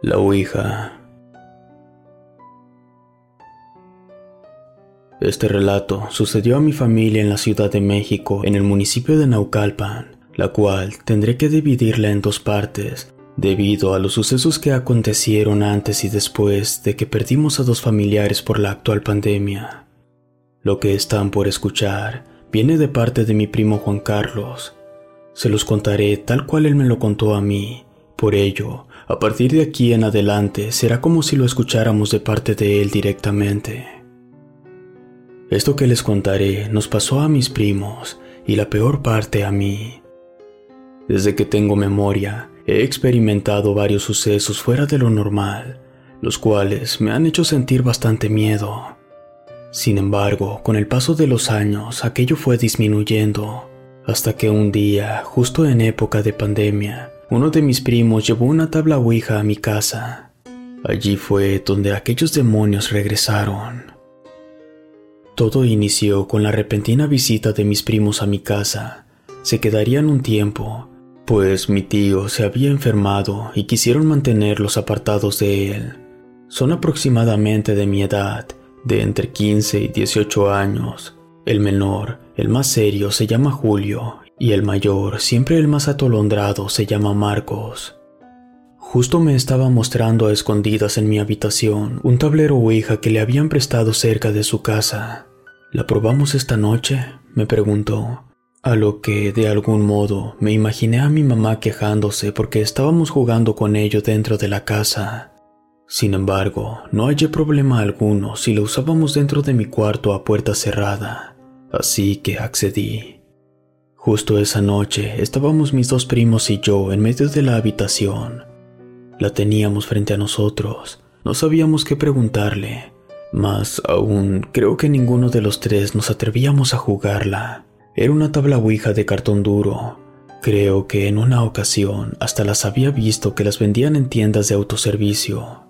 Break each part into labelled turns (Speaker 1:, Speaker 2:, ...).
Speaker 1: La Ouija. Este relato sucedió a mi familia en la Ciudad de México, en el municipio de Naucalpan, la cual tendré que dividirla en dos partes, debido a los sucesos que acontecieron antes y después de que perdimos a dos familiares por la actual pandemia. Lo que están por escuchar viene de parte de mi primo Juan Carlos. Se los contaré tal cual él me lo contó a mí. Por ello, a partir de aquí en adelante será como si lo escucháramos de parte de él directamente. Esto que les contaré nos pasó a mis primos y la peor parte a mí. Desde que tengo memoria, he experimentado varios sucesos fuera de lo normal, los cuales me han hecho sentir bastante miedo. Sin embargo, con el paso de los años, aquello fue disminuyendo, hasta que un día, justo en época de pandemia, uno de mis primos llevó una tabla Ouija a mi casa. Allí fue donde aquellos demonios regresaron. Todo inició con la repentina visita de mis primos a mi casa. Se quedarían un tiempo, pues mi tío se había enfermado y quisieron mantenerlos apartados de él. Son aproximadamente de mi edad, de entre 15 y 18 años. El menor, el más serio, se llama Julio y el mayor, siempre el más atolondrado, se llama Marcos. Justo me estaba mostrando a escondidas en mi habitación un tablero Ouija que le habían prestado cerca de su casa. ¿La probamos esta noche? me preguntó. A lo que, de algún modo, me imaginé a mi mamá quejándose porque estábamos jugando con ello dentro de la casa. Sin embargo, no hallé problema alguno si lo usábamos dentro de mi cuarto a puerta cerrada, así que accedí. Justo esa noche estábamos mis dos primos y yo en medio de la habitación. La teníamos frente a nosotros, no sabíamos qué preguntarle, mas aún creo que ninguno de los tres nos atrevíamos a jugarla. Era una tabla ouija de cartón duro. Creo que en una ocasión hasta las había visto que las vendían en tiendas de autoservicio.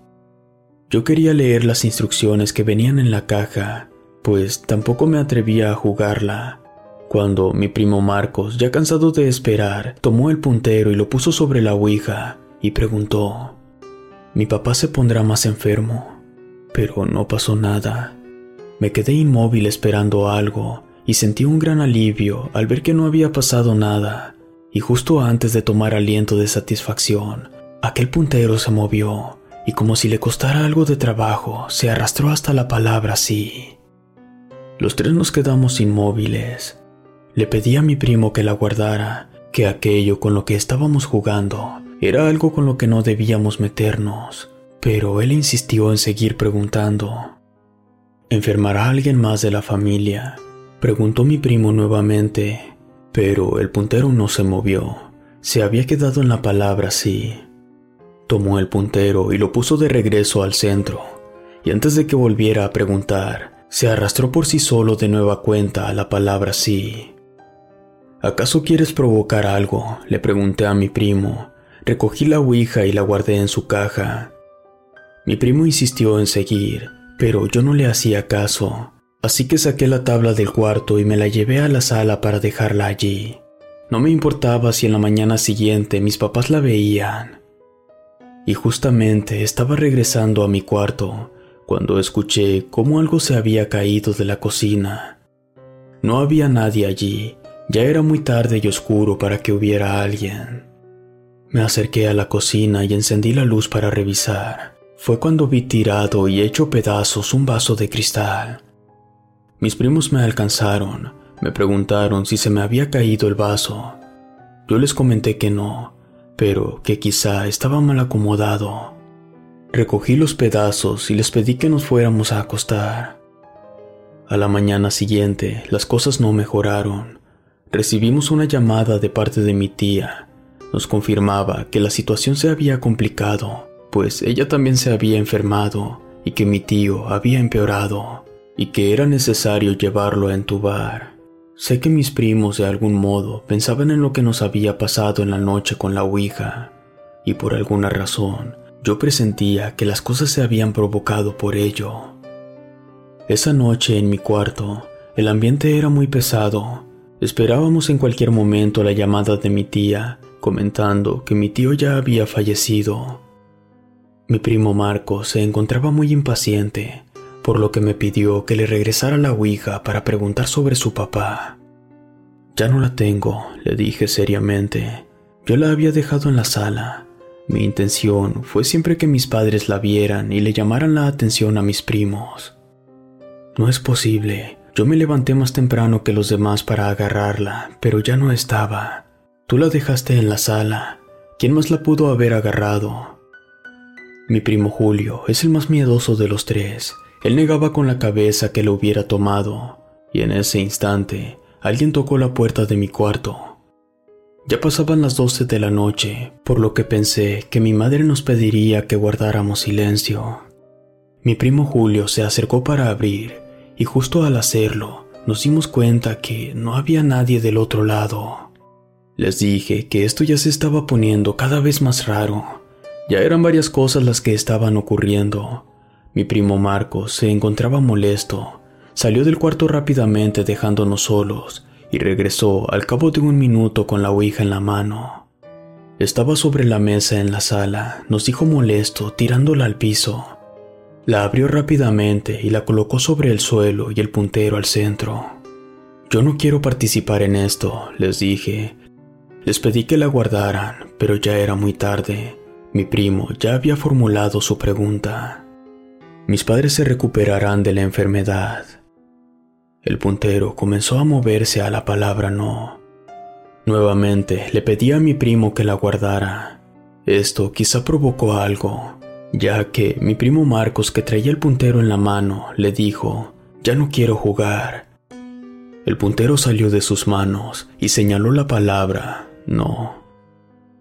Speaker 1: Yo quería leer las instrucciones que venían en la caja, pues tampoco me atrevía a jugarla. Cuando mi primo Marcos, ya cansado de esperar, tomó el puntero y lo puso sobre la ouija y preguntó, ¿Mi papá se pondrá más enfermo? pero no pasó nada. Me quedé inmóvil esperando algo y sentí un gran alivio al ver que no había pasado nada. Y justo antes de tomar aliento de satisfacción, aquel puntero se movió y como si le costara algo de trabajo, se arrastró hasta la palabra sí. Los tres nos quedamos inmóviles. Le pedí a mi primo que la guardara, que aquello con lo que estábamos jugando era algo con lo que no debíamos meternos pero él insistió en seguir preguntando. ¿Enfermará alguien más de la familia? Preguntó mi primo nuevamente, pero el puntero no se movió. Se había quedado en la palabra sí. Tomó el puntero y lo puso de regreso al centro, y antes de que volviera a preguntar, se arrastró por sí solo de nueva cuenta a la palabra sí. ¿Acaso quieres provocar algo? Le pregunté a mi primo. Recogí la ouija y la guardé en su caja. Mi primo insistió en seguir, pero yo no le hacía caso, así que saqué la tabla del cuarto y me la llevé a la sala para dejarla allí. No me importaba si en la mañana siguiente mis papás la veían. Y justamente estaba regresando a mi cuarto cuando escuché cómo algo se había caído de la cocina. No había nadie allí, ya era muy tarde y oscuro para que hubiera alguien. Me acerqué a la cocina y encendí la luz para revisar. Fue cuando vi tirado y hecho pedazos un vaso de cristal. Mis primos me alcanzaron, me preguntaron si se me había caído el vaso. Yo les comenté que no, pero que quizá estaba mal acomodado. Recogí los pedazos y les pedí que nos fuéramos a acostar. A la mañana siguiente, las cosas no mejoraron. Recibimos una llamada de parte de mi tía. Nos confirmaba que la situación se había complicado, pues ella también se había enfermado y que mi tío había empeorado y que era necesario llevarlo a entubar. Sé que mis primos de algún modo pensaban en lo que nos había pasado en la noche con la Ouija, y por alguna razón yo presentía que las cosas se habían provocado por ello. Esa noche en mi cuarto, el ambiente era muy pesado. Esperábamos en cualquier momento la llamada de mi tía, comentando que mi tío ya había fallecido. Mi primo Marco se encontraba muy impaciente, por lo que me pidió que le regresara la Ouija para preguntar sobre su papá. Ya no la tengo, le dije seriamente. Yo la había dejado en la sala. Mi intención fue siempre que mis padres la vieran y le llamaran la atención a mis primos. No es posible. Yo me levanté más temprano que los demás para agarrarla, pero ya no estaba. Tú la dejaste en la sala. ¿Quién más la pudo haber agarrado? Mi primo Julio es el más miedoso de los tres él negaba con la cabeza que lo hubiera tomado, y en ese instante alguien tocó la puerta de mi cuarto. Ya pasaban las doce de la noche, por lo que pensé que mi madre nos pediría que guardáramos silencio. Mi primo Julio se acercó para abrir, y justo al hacerlo, nos dimos cuenta que no había nadie del otro lado. Les dije que esto ya se estaba poniendo cada vez más raro. Ya eran varias cosas las que estaban ocurriendo, mi primo Marcos se encontraba molesto. Salió del cuarto rápidamente dejándonos solos y regresó al cabo de un minuto con la ouija en la mano. Estaba sobre la mesa en la sala, nos dijo molesto, tirándola al piso. La abrió rápidamente y la colocó sobre el suelo y el puntero al centro. Yo no quiero participar en esto, les dije. Les pedí que la guardaran, pero ya era muy tarde. Mi primo ya había formulado su pregunta. Mis padres se recuperarán de la enfermedad. El puntero comenzó a moverse a la palabra no. Nuevamente le pedí a mi primo que la guardara. Esto quizá provocó algo, ya que mi primo Marcos, que traía el puntero en la mano, le dijo, ya no quiero jugar. El puntero salió de sus manos y señaló la palabra no.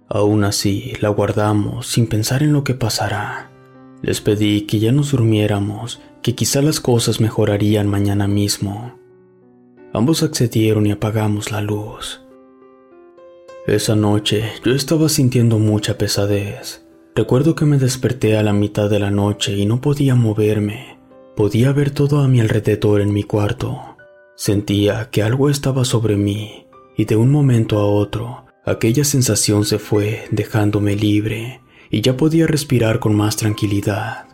Speaker 1: Aún así, la guardamos sin pensar en lo que pasará. Les pedí que ya nos durmiéramos, que quizá las cosas mejorarían mañana mismo. Ambos accedieron y apagamos la luz. Esa noche yo estaba sintiendo mucha pesadez. Recuerdo que me desperté a la mitad de la noche y no podía moverme. Podía ver todo a mi alrededor en mi cuarto. Sentía que algo estaba sobre mí y de un momento a otro aquella sensación se fue dejándome libre y ya podía respirar con más tranquilidad.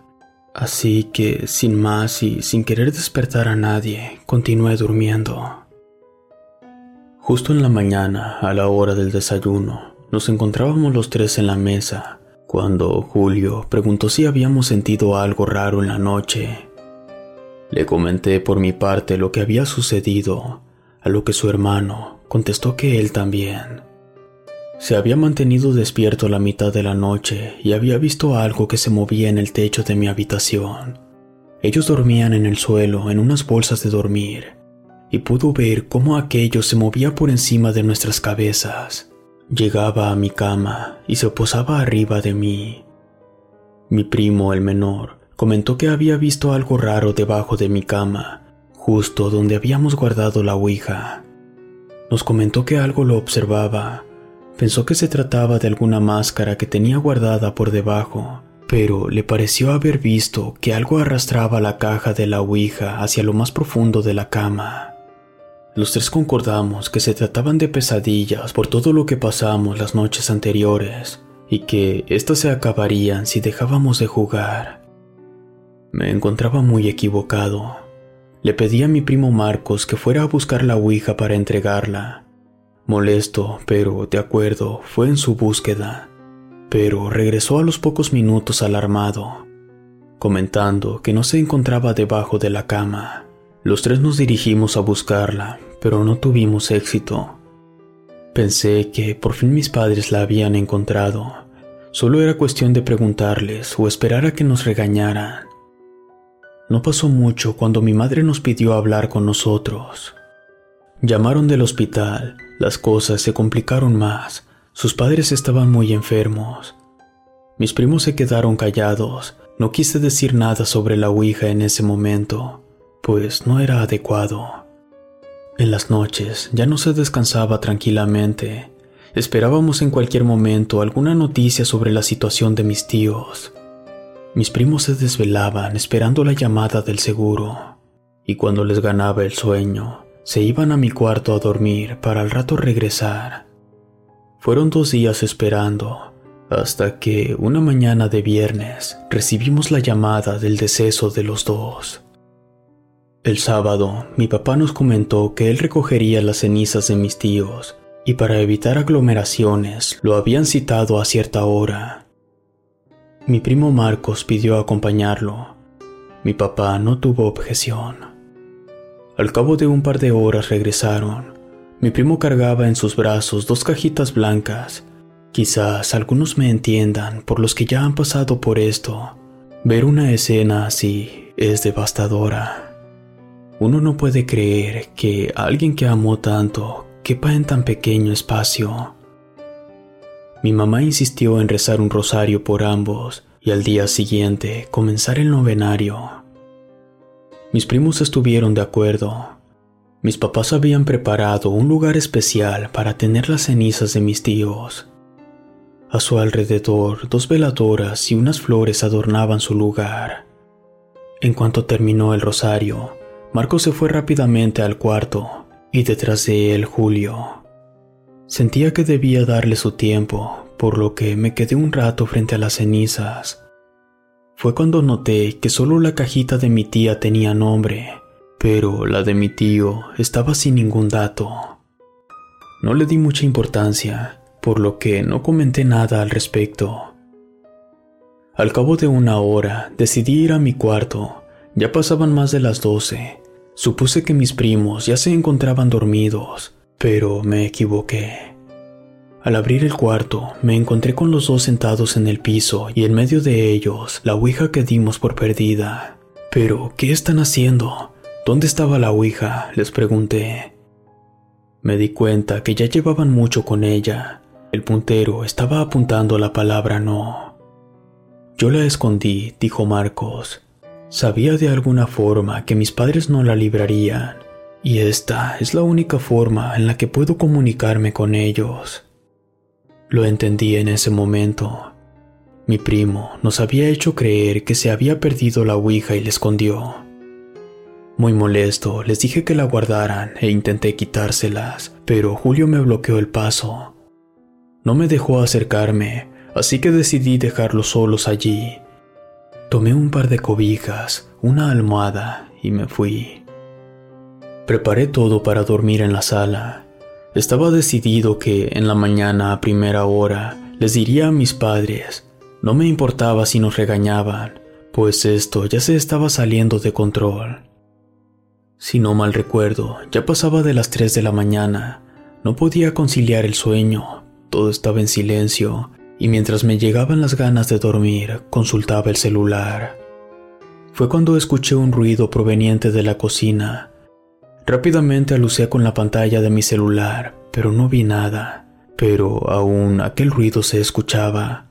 Speaker 1: Así que, sin más y sin querer despertar a nadie, continué durmiendo. Justo en la mañana, a la hora del desayuno, nos encontrábamos los tres en la mesa, cuando Julio preguntó si habíamos sentido algo raro en la noche. Le comenté por mi parte lo que había sucedido, a lo que su hermano contestó que él también. Se había mantenido despierto la mitad de la noche y había visto algo que se movía en el techo de mi habitación. Ellos dormían en el suelo en unas bolsas de dormir y pudo ver cómo aquello se movía por encima de nuestras cabezas. Llegaba a mi cama y se posaba arriba de mí. Mi primo, el menor, comentó que había visto algo raro debajo de mi cama, justo donde habíamos guardado la ouija. Nos comentó que algo lo observaba Pensó que se trataba de alguna máscara que tenía guardada por debajo, pero le pareció haber visto que algo arrastraba la caja de la Ouija hacia lo más profundo de la cama. Los tres concordamos que se trataban de pesadillas por todo lo que pasamos las noches anteriores y que éstas se acabarían si dejábamos de jugar. Me encontraba muy equivocado. Le pedí a mi primo Marcos que fuera a buscar la Ouija para entregarla, Molesto, pero de acuerdo, fue en su búsqueda. pero regresó a los pocos minutos alarmado, comentando que no se encontraba debajo de la cama. Los tres nos dirigimos a buscarla, pero no tuvimos éxito. Pensé que por fin mis padres la habían encontrado. Solo era cuestión de preguntarles o esperar a que nos regañaran. No pasó mucho cuando mi madre nos pidió hablar con nosotros. Llamaron del hospital, las cosas se complicaron más, sus padres estaban muy enfermos. Mis primos se quedaron callados, no quise decir nada sobre la Ouija en ese momento, pues no era adecuado. En las noches ya no se descansaba tranquilamente. Esperábamos en cualquier momento alguna noticia sobre la situación de mis tíos. Mis primos se desvelaban esperando la llamada del seguro, y cuando les ganaba el sueño, se iban a mi cuarto a dormir para al rato regresar. Fueron dos días esperando, hasta que una mañana de viernes recibimos la llamada del deceso de los dos. El sábado, mi papá nos comentó que él recogería las cenizas de mis tíos y para evitar aglomeraciones lo habían citado a cierta hora. Mi primo Marcos pidió acompañarlo. Mi papá no tuvo objeción. Al cabo de un par de horas regresaron. Mi primo cargaba en sus brazos dos cajitas blancas. Quizás algunos me entiendan por los que ya han pasado por esto. Ver una escena así es devastadora. Uno no puede creer que alguien que amó tanto quepa en tan pequeño espacio. Mi mamá insistió en rezar un rosario por ambos y al día siguiente comenzar el novenario. Mis primos estuvieron de acuerdo. Mis papás habían preparado un lugar especial para tener las cenizas de mis tíos. A su alrededor, dos veladoras y unas flores adornaban su lugar. En cuanto terminó el rosario, Marco se fue rápidamente al cuarto y detrás de él Julio. Sentía que debía darle su tiempo, por lo que me quedé un rato frente a las cenizas. Fue cuando noté que solo la cajita de mi tía tenía nombre, pero la de mi tío estaba sin ningún dato. No le di mucha importancia, por lo que no comenté nada al respecto. Al cabo de una hora decidí ir a mi cuarto, ya pasaban más de las doce, Supuse que mis primos ya se encontraban dormidos, pero me equivoqué. Al abrir el cuarto, me encontré con los dos sentados en el piso y en medio de ellos la ouija que dimos por perdida. Pero, ¿qué están haciendo? ¿Dónde estaba la ouija? les pregunté. Me di cuenta que ya llevaban mucho con ella. El puntero estaba apuntando la palabra no. Yo la escondí, dijo Marcos, Sabía de alguna forma que mis padres no la librarían, y esta es la única forma en la que puedo comunicarme con ellos. Lo entendí en ese momento. Mi primo nos había hecho creer que se había perdido la Ouija y la escondió. Muy molesto, les dije que la guardaran e intenté quitárselas, pero Julio me bloqueó el paso. No me dejó acercarme, así que decidí dejarlos solos allí Tomé un par de cobijas, una almohada y me fui. Preparé todo para dormir en la sala. Estaba decidido que en la mañana a primera hora les diría a mis padres. No me importaba si nos regañaban, pues esto ya se estaba saliendo de control. Si no mal recuerdo, ya pasaba de las 3 de la mañana. No podía conciliar el sueño, todo estaba en silencio y mientras me llegaban las ganas de dormir, consultaba el celular. Fue cuando escuché un ruido proveniente de la cocina. Rápidamente alucé con la pantalla de mi celular, pero no vi nada. Pero aún aquel ruido se escuchaba.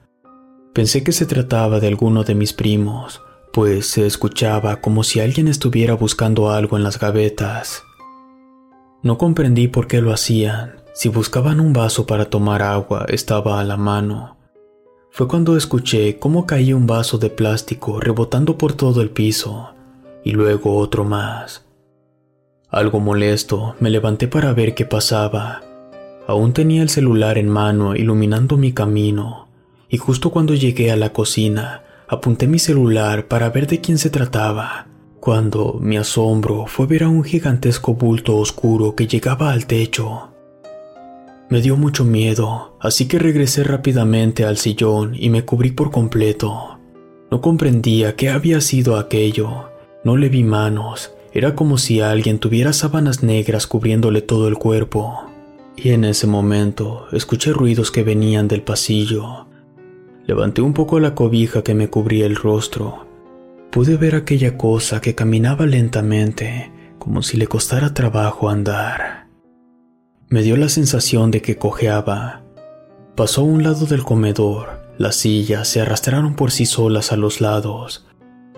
Speaker 1: Pensé que se trataba de alguno de mis primos, pues se escuchaba como si alguien estuviera buscando algo en las gavetas. No comprendí por qué lo hacían, si buscaban un vaso para tomar agua, estaba a la mano. Fue cuando escuché cómo caía un vaso de plástico rebotando por todo el piso, y luego otro más. Algo molesto, me levanté para ver qué pasaba. Aún tenía el celular en mano iluminando mi camino, y justo cuando llegué a la cocina, apunté mi celular para ver de quién se trataba, cuando mi asombro fue ver a un gigantesco bulto oscuro que llegaba al techo. Me dio mucho miedo, así que regresé rápidamente al sillón y me cubrí por completo. No comprendía qué había sido aquello. No le vi manos. Era como si alguien tuviera sábanas negras cubriéndole todo el cuerpo. Y en ese momento escuché ruidos que venían del pasillo. Levanté un poco la cobija que me cubría el rostro. Pude ver aquella cosa que caminaba lentamente, como si le costara trabajo andar. Me dio la sensación de que cojeaba. Pasó a un lado del comedor, las sillas se arrastraron por sí solas a los lados.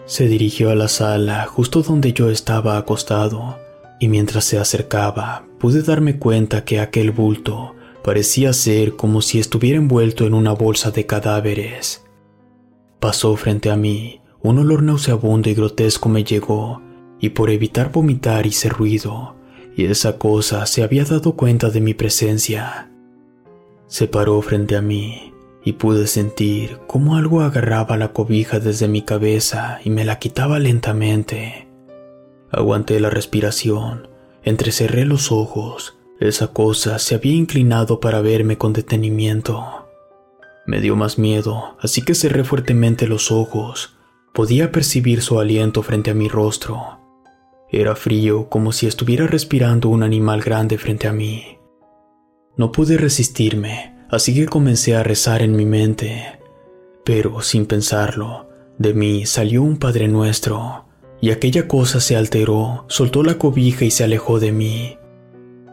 Speaker 1: Se dirigió a la sala justo donde yo estaba acostado, y mientras se acercaba pude darme cuenta que aquel bulto parecía ser como si estuviera envuelto en una bolsa de cadáveres. Pasó frente a mí, un olor nauseabundo y grotesco me llegó, y por evitar vomitar hice ruido, y esa cosa se había dado cuenta de mi presencia. Se paró frente a mí, y pude sentir cómo algo agarraba la cobija desde mi cabeza y me la quitaba lentamente. Aguanté la respiración, entrecerré los ojos. Esa cosa se había inclinado para verme con detenimiento. Me dio más miedo, así que cerré fuertemente los ojos. Podía percibir su aliento frente a mi rostro. Era frío, como si estuviera respirando un animal grande frente a mí. No pude resistirme, así que comencé a rezar en mi mente. Pero, sin pensarlo, de mí salió un Padre Nuestro, y aquella cosa se alteró, soltó la cobija y se alejó de mí.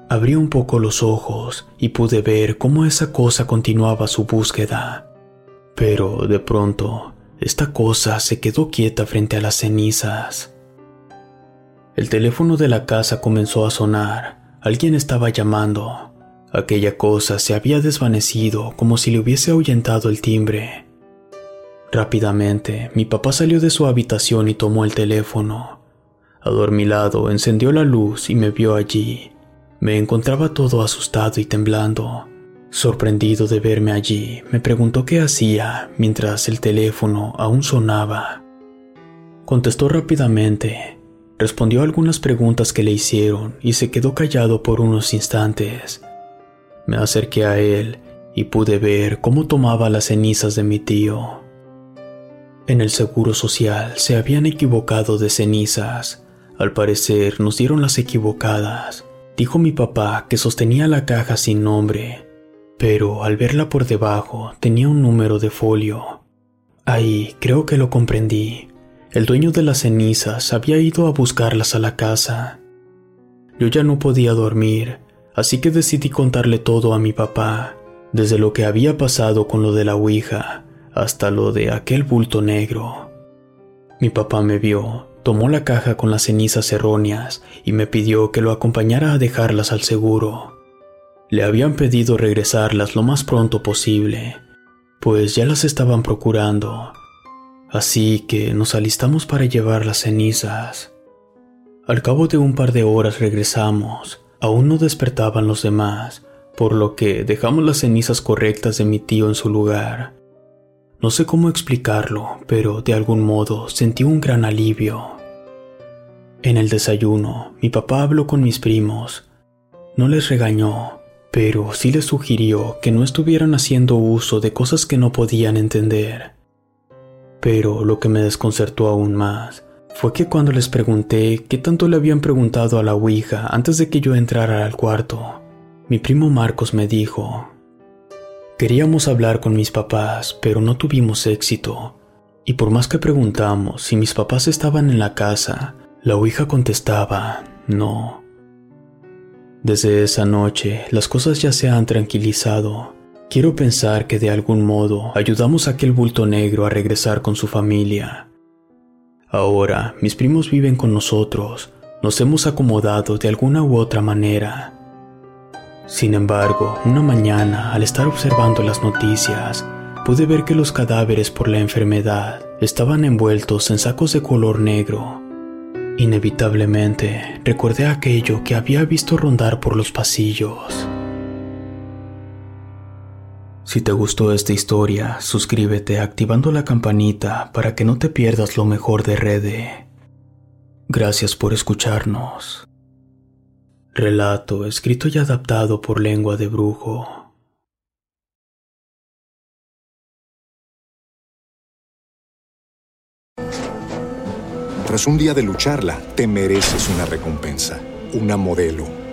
Speaker 1: Abrí un poco los ojos y pude ver cómo esa cosa continuaba su búsqueda. Pero, de pronto, esta cosa se quedó quieta frente a las cenizas. El teléfono de la casa comenzó a sonar. Alguien estaba llamando. Aquella cosa se había desvanecido como si le hubiese ahuyentado el timbre. Rápidamente, mi papá salió de su habitación y tomó el teléfono. Adormilado, encendió la luz y me vio allí. Me encontraba todo asustado y temblando. Sorprendido de verme allí, me preguntó qué hacía mientras el teléfono aún sonaba. Contestó rápidamente, respondió algunas preguntas que le hicieron y se quedó callado por unos instantes. Me acerqué a él y pude ver cómo tomaba las cenizas de mi tío. En el seguro social se habían equivocado de cenizas. Al parecer nos dieron las equivocadas. Dijo mi papá que sostenía la caja sin nombre, pero al verla por debajo tenía un número de folio. Ahí creo que lo comprendí. El dueño de las cenizas había ido a buscarlas a la casa. Yo ya no podía dormir así que decidí contarle todo a mi papá, desde lo que había pasado con lo de la Ouija hasta lo de aquel bulto negro. Mi papá me vio, tomó la caja con las cenizas erróneas y me pidió que lo acompañara a dejarlas al seguro. Le habían pedido regresarlas lo más pronto posible, pues ya las estaban procurando. Así que nos alistamos para llevar las cenizas. Al cabo de un par de horas regresamos Aún no despertaban los demás, por lo que dejamos las cenizas correctas de mi tío en su lugar. No sé cómo explicarlo, pero de algún modo sentí un gran alivio. En el desayuno, mi papá habló con mis primos. No les regañó, pero sí les sugirió que no estuvieran haciendo uso de cosas que no podían entender. Pero lo que me desconcertó aún más fue que cuando les pregunté qué tanto le habían preguntado a la Ouija antes de que yo entrara al cuarto, mi primo Marcos me dijo, queríamos hablar con mis papás, pero no tuvimos éxito, y por más que preguntamos si mis papás estaban en la casa, la Ouija contestaba, no. Desde esa noche las cosas ya se han tranquilizado. Quiero pensar que de algún modo ayudamos a aquel bulto negro a regresar con su familia. Ahora mis primos viven con nosotros, nos hemos acomodado de alguna u otra manera. Sin embargo, una mañana, al estar observando las noticias, pude ver que los cadáveres por la enfermedad estaban envueltos en sacos de color negro. Inevitablemente, recordé aquello que había visto rondar por los pasillos. Si te gustó esta historia, suscríbete activando la campanita para que no te pierdas lo mejor de Rede. Gracias por escucharnos. Relato escrito y adaptado por lengua de brujo.
Speaker 2: Tras un día de lucharla, te mereces una recompensa, una modelo